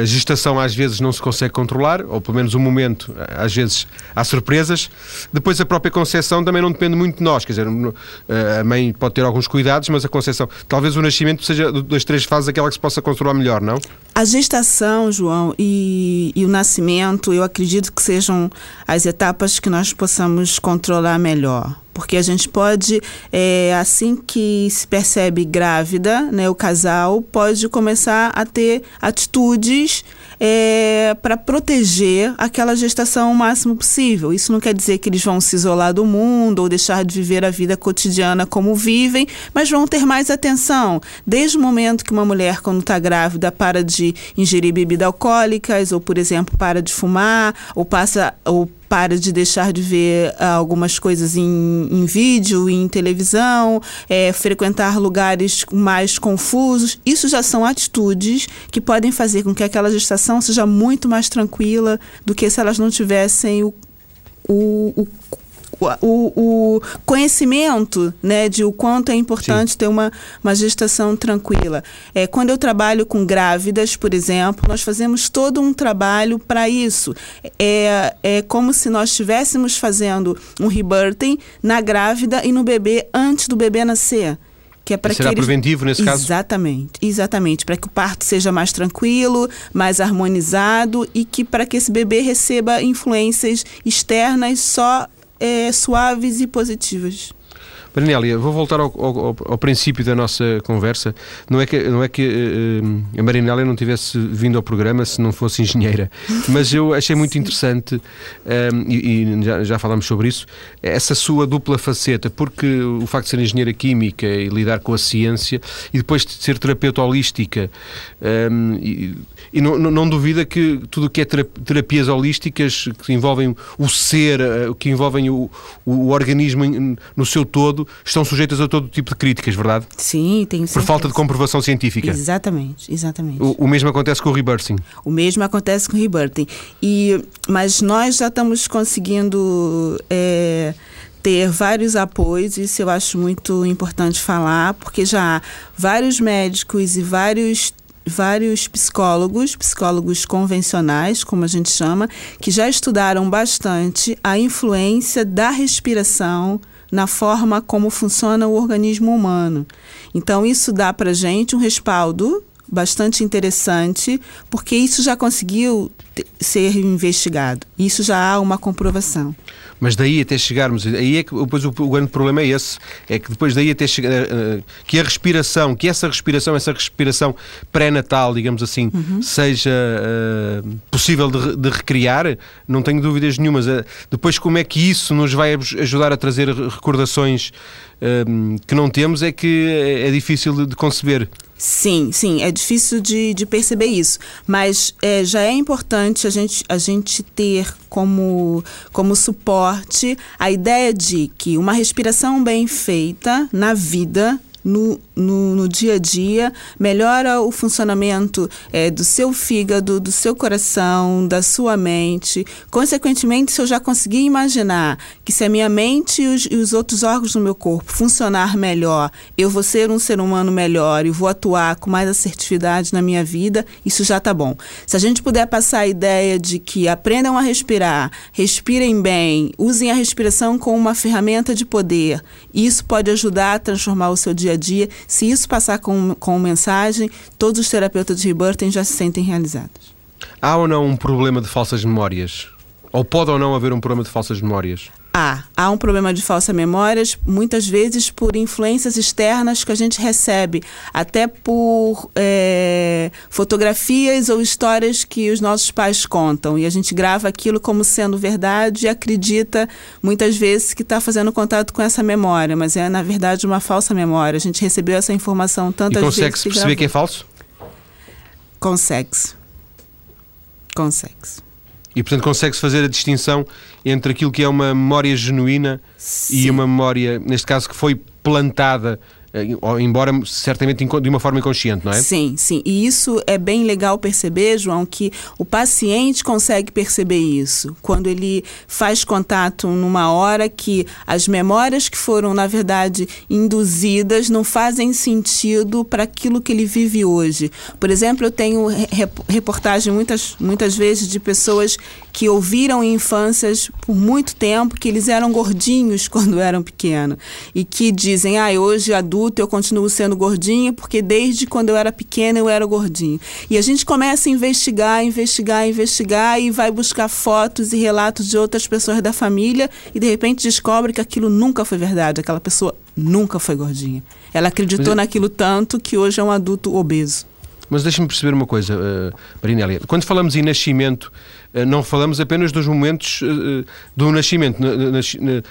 Speaker 1: a gestação às vezes não se consegue controlar, ou pelo menos o momento, às vezes há surpresas. Depois a própria concepção também não depende muito de nós, quer dizer, a mãe pode ter alguns cuidados, mas a concepção, talvez o nascimento seja das três fases aquela que se possa controlar melhor, não?
Speaker 2: A gestação, João, e, e o nascimento, eu acredito que sejam as etapas que nós possamos controlar melhor porque a gente pode, é, assim que se percebe grávida, né, o casal pode começar a ter atitudes é, para proteger aquela gestação o máximo possível. Isso não quer dizer que eles vão se isolar do mundo ou deixar de viver a vida cotidiana como vivem, mas vão ter mais atenção. Desde o momento que uma mulher, quando está grávida, para de ingerir bebidas alcoólicas, ou, por exemplo, para de fumar, ou passa ou para de deixar de ver uh, algumas coisas em, em vídeo, em televisão, é, frequentar lugares mais confusos. Isso já são atitudes que podem fazer com que aquela gestação seja muito mais tranquila do que se elas não tivessem o, o, o o, o, conhecimento né, de o quanto é importante Sim. ter uma, uma gestação tranquila. É, quando eu trabalho com grávidas, por exemplo, nós fazemos todo um trabalho para isso. É, é como se nós estivéssemos fazendo um rebirthing na grávida e no bebê antes do bebê nascer.
Speaker 1: Que é para será eles... preventivo nesse
Speaker 2: caso? Exatamente, exatamente. Para que o parto seja mais tranquilo, mais harmonizado e que para que esse bebê receba influências externas só é, suaves e positivas.
Speaker 1: Marinélia, vou voltar ao, ao, ao, princípio da nossa conversa. Não é que, não é que uh, a Marinélia não tivesse vindo ao programa se não fosse engenheira, mas eu achei muito interessante, um, eh, e, e já, já falámos sobre isso, essa sua dupla faceta, porque o facto de ser engenheira química e lidar com a ciência, e depois de ser terapeuta holística, um, e, e não, não, duvida que tudo o que é terapias holísticas que envolvem o ser, que envolvem o, o organismo no seu todo, estão sujeitas a todo tipo de críticas, verdade?
Speaker 2: Sim, tem
Speaker 1: Por falta de comprovação científica.
Speaker 2: Exatamente, exatamente.
Speaker 1: O, o, mesmo acontece com o rebirthing.
Speaker 2: O mesmo acontece com o rebirthing. E, mas nós já estamos conseguindo é, ter vários apoios, isso eu acho muito importante falar, porque já há vários médicos e vários vários psicólogos, psicólogos convencionais, como a gente chama, que já estudaram bastante a influência da respiração na forma como funciona o organismo humano. Então, isso dá para gente um respaldo bastante interessante, porque isso já conseguiu ser investigado. Isso já há uma comprovação.
Speaker 1: Mas daí até chegarmos, aí é que depois o, o grande problema é esse, é que depois daí até chegar, uh, que a respiração, que essa respiração, essa respiração pré-natal, digamos assim, uhum. seja uh, possível de, de, recriar, não tenho dúvidas nenhumas. Depois como é que isso nos vai ajudar a trazer recordações que não temos é que é, é difícil de, de conceber.
Speaker 2: Sim, sim, é difícil de, de perceber isso, mas é, já é importante a gente, a gente ter como, como suporte a ideia de que uma respiração bem feita na vida no, no, no dia a dia, melhora o funcionamento é, do seu fígado, do seu coração, da sua mente. Consequentemente, se eu já conseguir imaginar que se a minha mente e os, e os outros órgãos do meu corpo funcionar melhor, eu vou ser um ser humano melhor e vou atuar com mais assertividade na minha vida, isso já está bom. Se a gente puder passar a ideia de que aprendam a respirar, respirem bem, usem a respiração como uma ferramenta de poder, isso pode ajudar a transformar o seu dia a dia. Se isso passar com, com mensagem, todos os terapeutas de rebirthing já se sentem realizados.
Speaker 1: Há ou não um problema de falsas memórias? Ou pode ou não haver um problema de falsas memórias?
Speaker 2: Há. Há um problema de falsas memórias, muitas vezes por influências externas que a gente recebe, até por é, fotografias ou histórias que os nossos pais contam. E a gente grava aquilo como sendo verdade e acredita muitas vezes que está fazendo contato com essa memória, mas é, na verdade, uma falsa memória. A gente recebeu essa informação tantas vezes.
Speaker 1: E consegue-se perceber gravou. que é falso?
Speaker 2: Consegue-se. Consegue-se.
Speaker 1: E, portanto, consegue-se fazer a distinção entre aquilo que é uma memória genuína Sim. e uma memória, neste caso, que foi plantada embora certamente de uma forma inconsciente, não é?
Speaker 2: Sim, sim. E isso é bem legal perceber, João, que o paciente consegue perceber isso quando ele faz contato numa hora que as memórias que foram, na verdade, induzidas não fazem sentido para aquilo que ele vive hoje. Por exemplo, eu tenho reportagem muitas, muitas vezes de pessoas que ouviram em infâncias por muito tempo que eles eram gordinhos quando eram pequenos e que dizem, ah, hoje adulto eu continuo sendo gordinho porque desde quando eu era pequena eu era gordinho. E a gente começa a investigar, investigar, investigar e vai buscar fotos e relatos de outras pessoas da família e de repente descobre que aquilo nunca foi verdade, aquela pessoa nunca foi gordinha. Ela acreditou Mas... naquilo tanto que hoje é um adulto obeso.
Speaker 1: Mas deixa-me perceber uma coisa, uh, Marinélia. Quando falamos em nascimento, não falamos apenas dos momentos uh, do nascimento.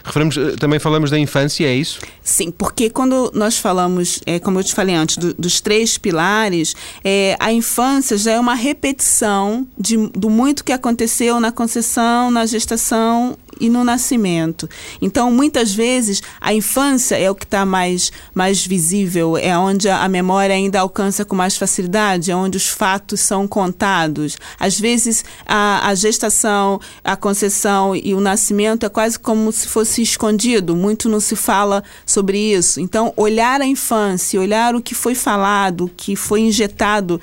Speaker 1: referimos, também falamos da infância, é isso?
Speaker 2: Sim, porque quando nós falamos, é, como eu te falei antes, do, dos três pilares, é, a infância já é uma repetição de, do muito que aconteceu na concepção, na gestação e no nascimento. Então, muitas vezes, a infância é o que está mais, mais visível, é onde a memória ainda alcança com mais facilidade, é onde os fatos são contados. Às vezes, a, a gestação, a concepção e o nascimento é quase como se fosse escondido, muito não se fala sobre isso. Então, olhar a infância, olhar o que foi falado, o que foi injetado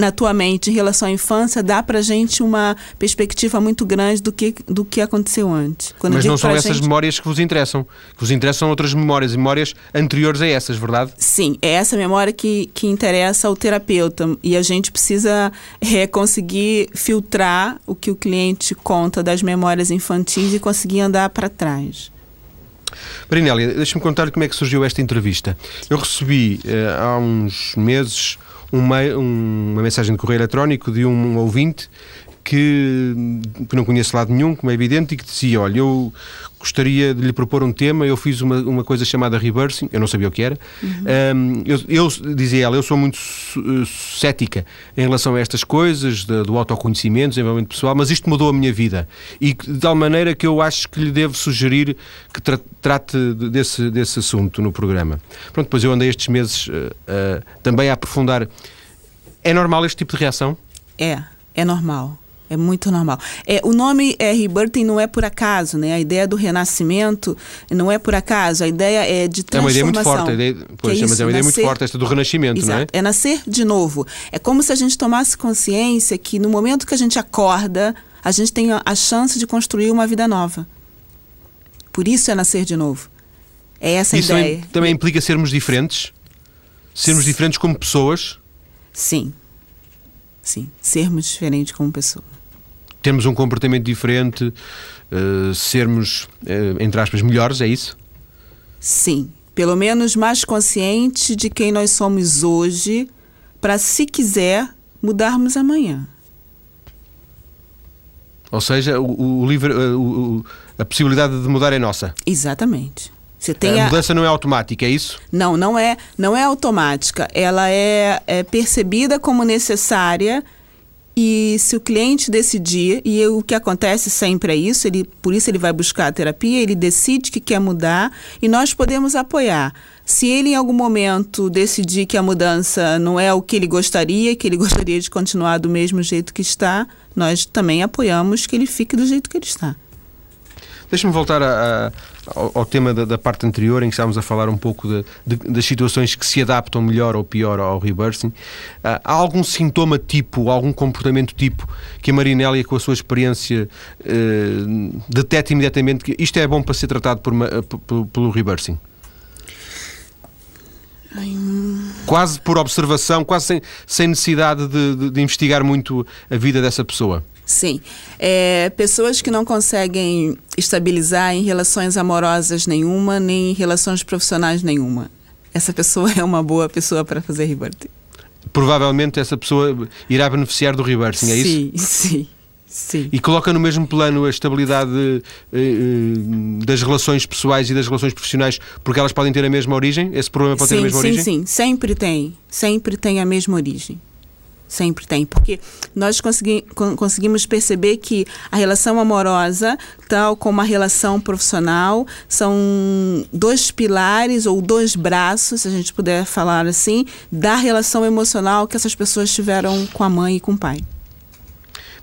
Speaker 2: na tua mente em relação à infância dá pra gente uma perspectiva muito grande do que, do que aconteceu antes.
Speaker 1: Quando Mas não são essas gente... memórias que vos interessam. Que vos interessam outras memórias, memórias anteriores a essas, verdade?
Speaker 2: Sim, é essa memória que, que interessa ao terapeuta. E a gente precisa é, conseguir filtrar o que o cliente conta das memórias infantis e conseguir andar para trás.
Speaker 1: Marinélia, deixa-me contar como é que surgiu esta entrevista. Eu recebi uh, há uns meses uma, uma mensagem de correio eletrónico de um ouvinte que, que não conheço lado nenhum, como é evidente, e que dizia: Olha, eu gostaria de lhe propor um tema. Eu fiz uma, uma coisa chamada reversing, eu não sabia o que era. Uhum. Um, eu, eu, dizia ela, eu sou muito cética em relação a estas coisas, de, do autoconhecimento, desenvolvimento pessoal, mas isto mudou a minha vida. E de tal maneira que eu acho que lhe devo sugerir que tra trate desse, desse assunto no programa. Pronto, depois eu andei estes meses uh, uh, também a aprofundar. É normal este tipo de reação?
Speaker 2: É, é normal. É muito normal. É, o nome é rebirthing não é por acaso, né? A ideia do renascimento não é por acaso. A ideia é de transformação. É uma ideia muito
Speaker 1: forte. Ideia, pois, é, é, mas é uma ideia nascer, muito forte esta do renascimento,
Speaker 2: exato,
Speaker 1: não é?
Speaker 2: É nascer de novo. É como se a gente tomasse consciência que no momento que a gente acorda, a gente tem a, a chance de construir uma vida nova. Por isso é nascer de novo. É essa
Speaker 1: isso
Speaker 2: ideia.
Speaker 1: Também, também implica sermos diferentes? Sermos diferentes como pessoas?
Speaker 2: Sim. Sim. Sermos diferentes como pessoas
Speaker 1: termos um comportamento diferente, uh, sermos, uh, entre aspas, melhores, é isso?
Speaker 2: Sim. Pelo menos mais consciente de quem nós somos hoje, para, se quiser, mudarmos amanhã.
Speaker 1: Ou seja, o, o livre, eh, o, a possibilidade de mudar é nossa.
Speaker 2: Exatamente.
Speaker 1: Você tem a, a mudança não é automática, é isso?
Speaker 2: Não, não é, não é automática. Ela é, é percebida como necessária e se o cliente decidir, e o que acontece sempre é isso, ele, por isso ele vai buscar a terapia, ele decide que quer mudar e nós podemos apoiar. Se ele em algum momento decidir que a mudança não é o que ele gostaria, que ele gostaria de continuar do mesmo jeito que está, nós também apoiamos que ele fique do jeito que ele está.
Speaker 1: Deixa-me voltar a, a, ao, ao, tema da, da, parte anterior, em que estávamos a falar um pouco de, de, das situações que se adaptam melhor ou pior ao reversing. Uh, há algum sintoma tipo, algum comportamento tipo que a Marinélia, com a sua experiência, uh, detecta imediatamente que isto é bom para ser tratado por uma, por, pelo reversing? Quase por observação, quase sem, sem necessidade de, de, de investigar muito a vida dessa pessoa.
Speaker 2: Sim. É, pessoas que não conseguem estabilizar em relações amorosas nenhuma, nem em relações profissionais nenhuma. Essa pessoa é uma boa pessoa para fazer reversing.
Speaker 1: Provavelmente essa pessoa irá beneficiar do reversing, é isso?
Speaker 2: Sim, sim. Sim.
Speaker 1: E coloca no mesmo plano a estabilidade eh, eh, das relações pessoais e das relações profissionais, porque elas podem ter a mesma origem? Esse problema pode
Speaker 2: sim,
Speaker 1: ter a mesma
Speaker 2: sim,
Speaker 1: origem?
Speaker 2: Sim, sim, sempre tem. Sempre tem a mesma origem. Sempre tem, porque nós consegui, conseguimos perceber que a relação amorosa, tal como a relação profissional, são dois pilares ou dois braços, se a gente puder falar assim, da relação emocional que essas pessoas tiveram com a mãe e com o pai.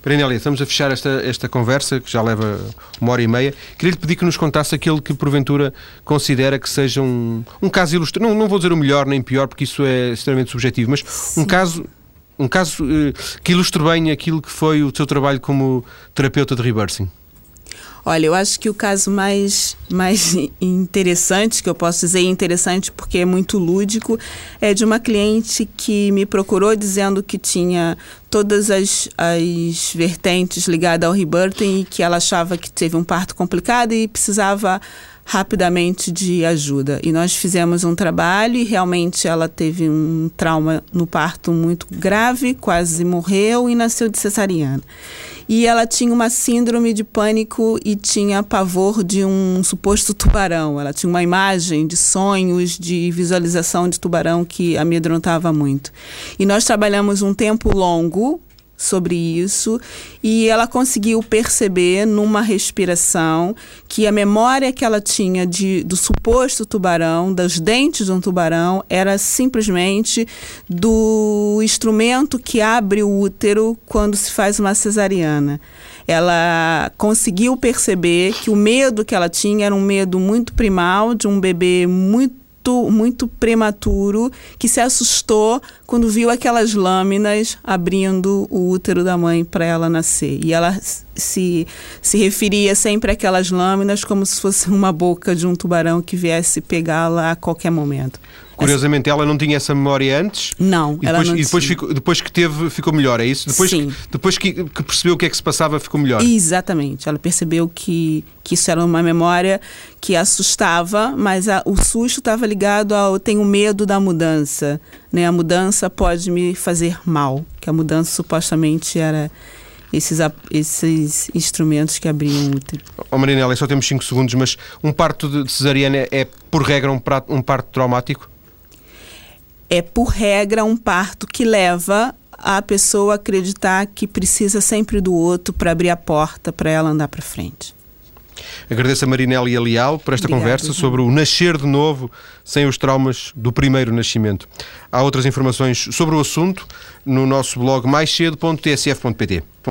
Speaker 1: Marinélia, estamos a fechar esta, esta conversa, que já leva uma hora e meia. Queria-lhe pedir que nos contasse aquele que, porventura, considera que seja um, um caso ilustrativo. Não, não vou dizer o melhor nem pior, porque isso é extremamente subjetivo, mas Sim. um caso um caso uh, que ilustre bem aquilo que foi o seu trabalho como terapeuta de reversing.
Speaker 2: Olha, eu acho que o caso mais, mais interessante, que eu posso dizer interessante porque é muito lúdico, é de uma cliente que me procurou dizendo que tinha todas as, as vertentes ligadas ao rebirthing e que ela achava que teve um parto complicado e precisava rapidamente de ajuda. E nós fizemos um trabalho e realmente ela teve um trauma no parto muito grave, quase morreu e nasceu de cesariana. E ela tinha uma síndrome de pânico e tinha pavor de um suposto tubarão. Ela tinha uma imagem de sonhos, de visualização de tubarão que amedrontava muito. E nós trabalhamos um tempo longo sobre isso e ela conseguiu perceber numa respiração que a memória que ela tinha de, do suposto tubarão, dos dentes de um tubarão, era simplesmente do instrumento que abre o útero quando se faz uma cesariana. Ela conseguiu perceber que o medo que ela tinha era um medo muito primal de um bebê muito muito, muito prematuro que se assustou quando viu aquelas lâminas abrindo o útero da mãe para ela nascer. E ela se, se referia sempre àquelas lâminas como se fosse uma boca de um tubarão que viesse pegá-la a qualquer momento.
Speaker 1: Curiosamente, ela não tinha essa memória antes?
Speaker 2: Não,
Speaker 1: e depois,
Speaker 2: ela não
Speaker 1: e depois, ficou, depois que teve, ficou melhor, é isso? Depois,
Speaker 2: Sim.
Speaker 1: Que, depois que, que, percebeu o que é que se passava, ficou melhor?
Speaker 2: Exatamente. Ela percebeu que, que isso era uma memória que assustava, mas a, o susto estava ligado ao tenho medo da mudança. Né? A mudança pode me fazer mal, que a mudança supostamente era esses, esses instrumentos que abriam o útero.
Speaker 1: Oh, Marinela, só temos 5 segundos, mas um parto de cesariana é, por regra, um, prato, um parto traumático?
Speaker 2: É, por regra, um parto que leva a pessoa a acreditar que precisa sempre do outro para abrir a porta para ela andar para frente.
Speaker 1: Agradeço a Marinela e a Leal por esta Obrigada, conversa sobre o nascer de novo sem os traumas do primeiro nascimento. Há outras informações sobre o assunto no nosso blog maiscedo.tsf.pt.